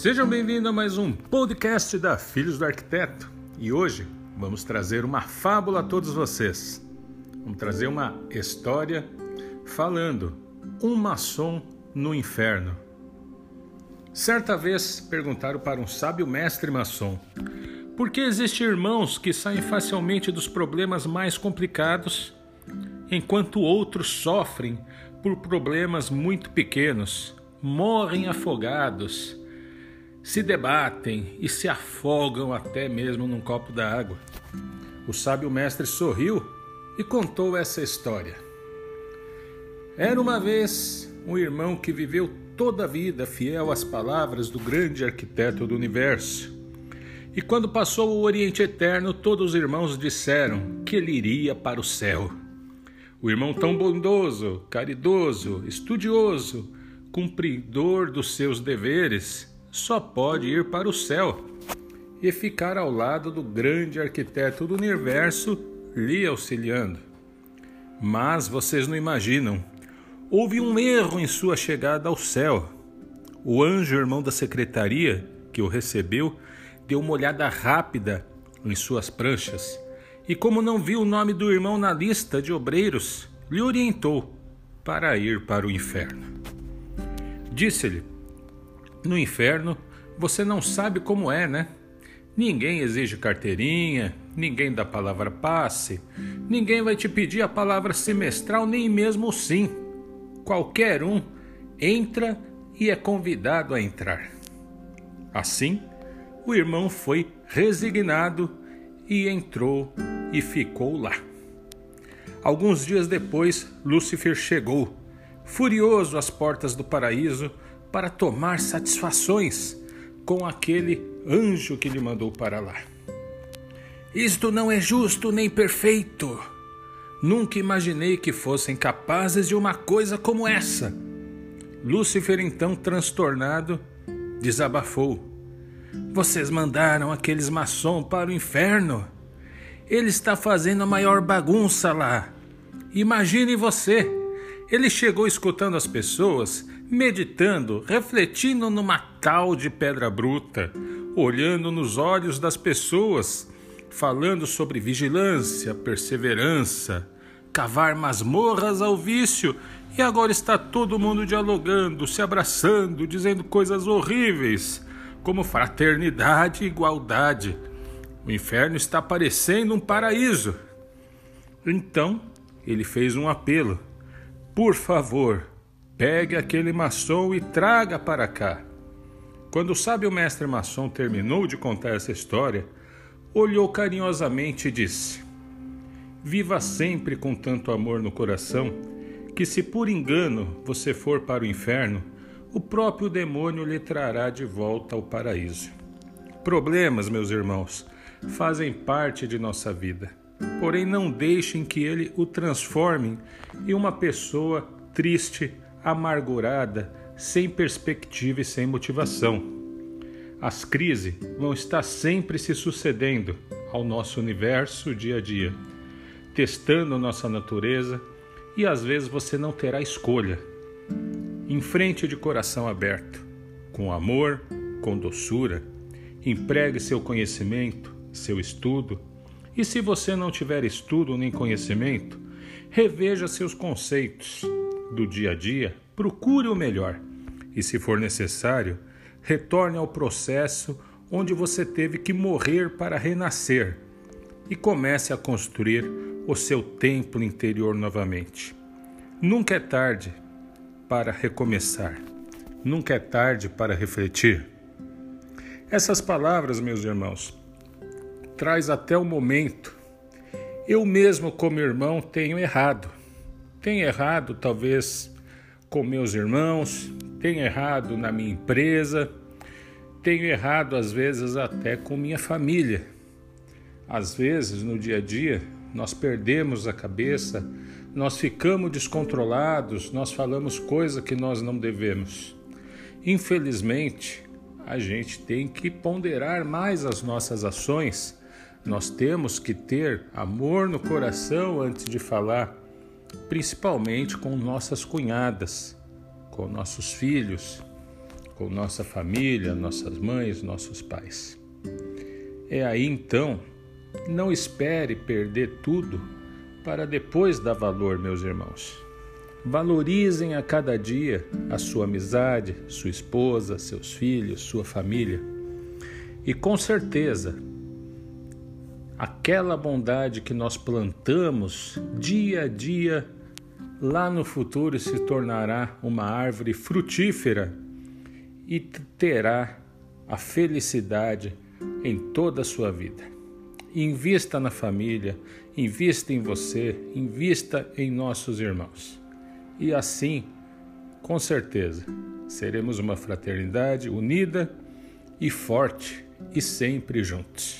Sejam bem-vindos a mais um podcast da Filhos do Arquiteto. E hoje vamos trazer uma fábula a todos vocês. Vamos trazer uma história falando um maçom no inferno. Certa vez perguntaram para um sábio mestre maçom: por que existem irmãos que saem facilmente dos problemas mais complicados, enquanto outros sofrem por problemas muito pequenos, morrem afogados, se debatem e se afogam até mesmo num copo d'água. O sábio mestre sorriu e contou essa história. Era uma vez um irmão que viveu toda a vida fiel às palavras do grande arquiteto do universo. E quando passou o Oriente Eterno, todos os irmãos disseram que ele iria para o céu. O irmão tão bondoso, caridoso, estudioso, cumpridor dos seus deveres, só pode ir para o céu e ficar ao lado do grande arquiteto do universo lhe auxiliando. Mas vocês não imaginam, houve um erro em sua chegada ao céu. O anjo irmão da secretaria que o recebeu deu uma olhada rápida em suas pranchas e, como não viu o nome do irmão na lista de obreiros, lhe orientou para ir para o inferno. Disse-lhe no inferno, você não sabe como é, né? Ninguém exige carteirinha, ninguém dá palavra passe, ninguém vai te pedir a palavra semestral, nem mesmo sim. Qualquer um entra e é convidado a entrar. Assim, o irmão foi resignado e entrou e ficou lá. Alguns dias depois, Lúcifer chegou, furioso às portas do paraíso, para tomar satisfações com aquele anjo que lhe mandou para lá. Isto não é justo nem perfeito. Nunca imaginei que fossem capazes de uma coisa como essa. Lúcifer, então transtornado, desabafou. Vocês mandaram aqueles maçom para o inferno. Ele está fazendo a maior bagunça lá. Imagine você. Ele chegou escutando as pessoas meditando, refletindo numa tal de pedra bruta, olhando nos olhos das pessoas, falando sobre vigilância, perseverança, cavar masmorras ao vício, e agora está todo mundo dialogando, se abraçando, dizendo coisas horríveis, como fraternidade e igualdade. O inferno está parecendo um paraíso. Então, ele fez um apelo. Por favor, Pegue aquele maçom e traga para cá. Quando o sábio mestre maçom terminou de contar essa história, olhou carinhosamente e disse: Viva sempre com tanto amor no coração, que se por engano você for para o inferno, o próprio demônio lhe trará de volta ao paraíso. Problemas, meus irmãos, fazem parte de nossa vida, porém não deixem que ele o transforme em uma pessoa triste, amargurada, sem perspectiva e sem motivação. As crises vão estar sempre se sucedendo ao nosso universo dia a dia, testando nossa natureza e às vezes você não terá escolha. Enfrente de coração aberto, com amor, com doçura, empregue seu conhecimento, seu estudo, e se você não tiver estudo nem conhecimento, reveja seus conceitos do dia a dia, procure o melhor e, se for necessário, retorne ao processo onde você teve que morrer para renascer e comece a construir o seu templo interior novamente. Nunca é tarde para recomeçar, nunca é tarde para refletir. Essas palavras, meus irmãos, traz até o momento. Eu mesmo, como irmão, tenho errado tenho errado, talvez, com meus irmãos, tenho errado na minha empresa, tenho errado, às vezes, até com minha família. Às vezes, no dia a dia, nós perdemos a cabeça, nós ficamos descontrolados, nós falamos coisas que nós não devemos. Infelizmente, a gente tem que ponderar mais as nossas ações. Nós temos que ter amor no coração antes de falar principalmente com nossas cunhadas, com nossos filhos, com nossa família, nossas mães, nossos pais. É aí então, não espere perder tudo para depois dar valor, meus irmãos. Valorizem a cada dia a sua amizade, sua esposa, seus filhos, sua família. E com certeza, aquela bondade que nós plantamos dia a dia, lá no futuro se tornará uma árvore frutífera e terá a felicidade em toda a sua vida. Invista na família, invista em você, invista em nossos irmãos. E assim, com certeza, seremos uma fraternidade unida e forte e sempre juntos.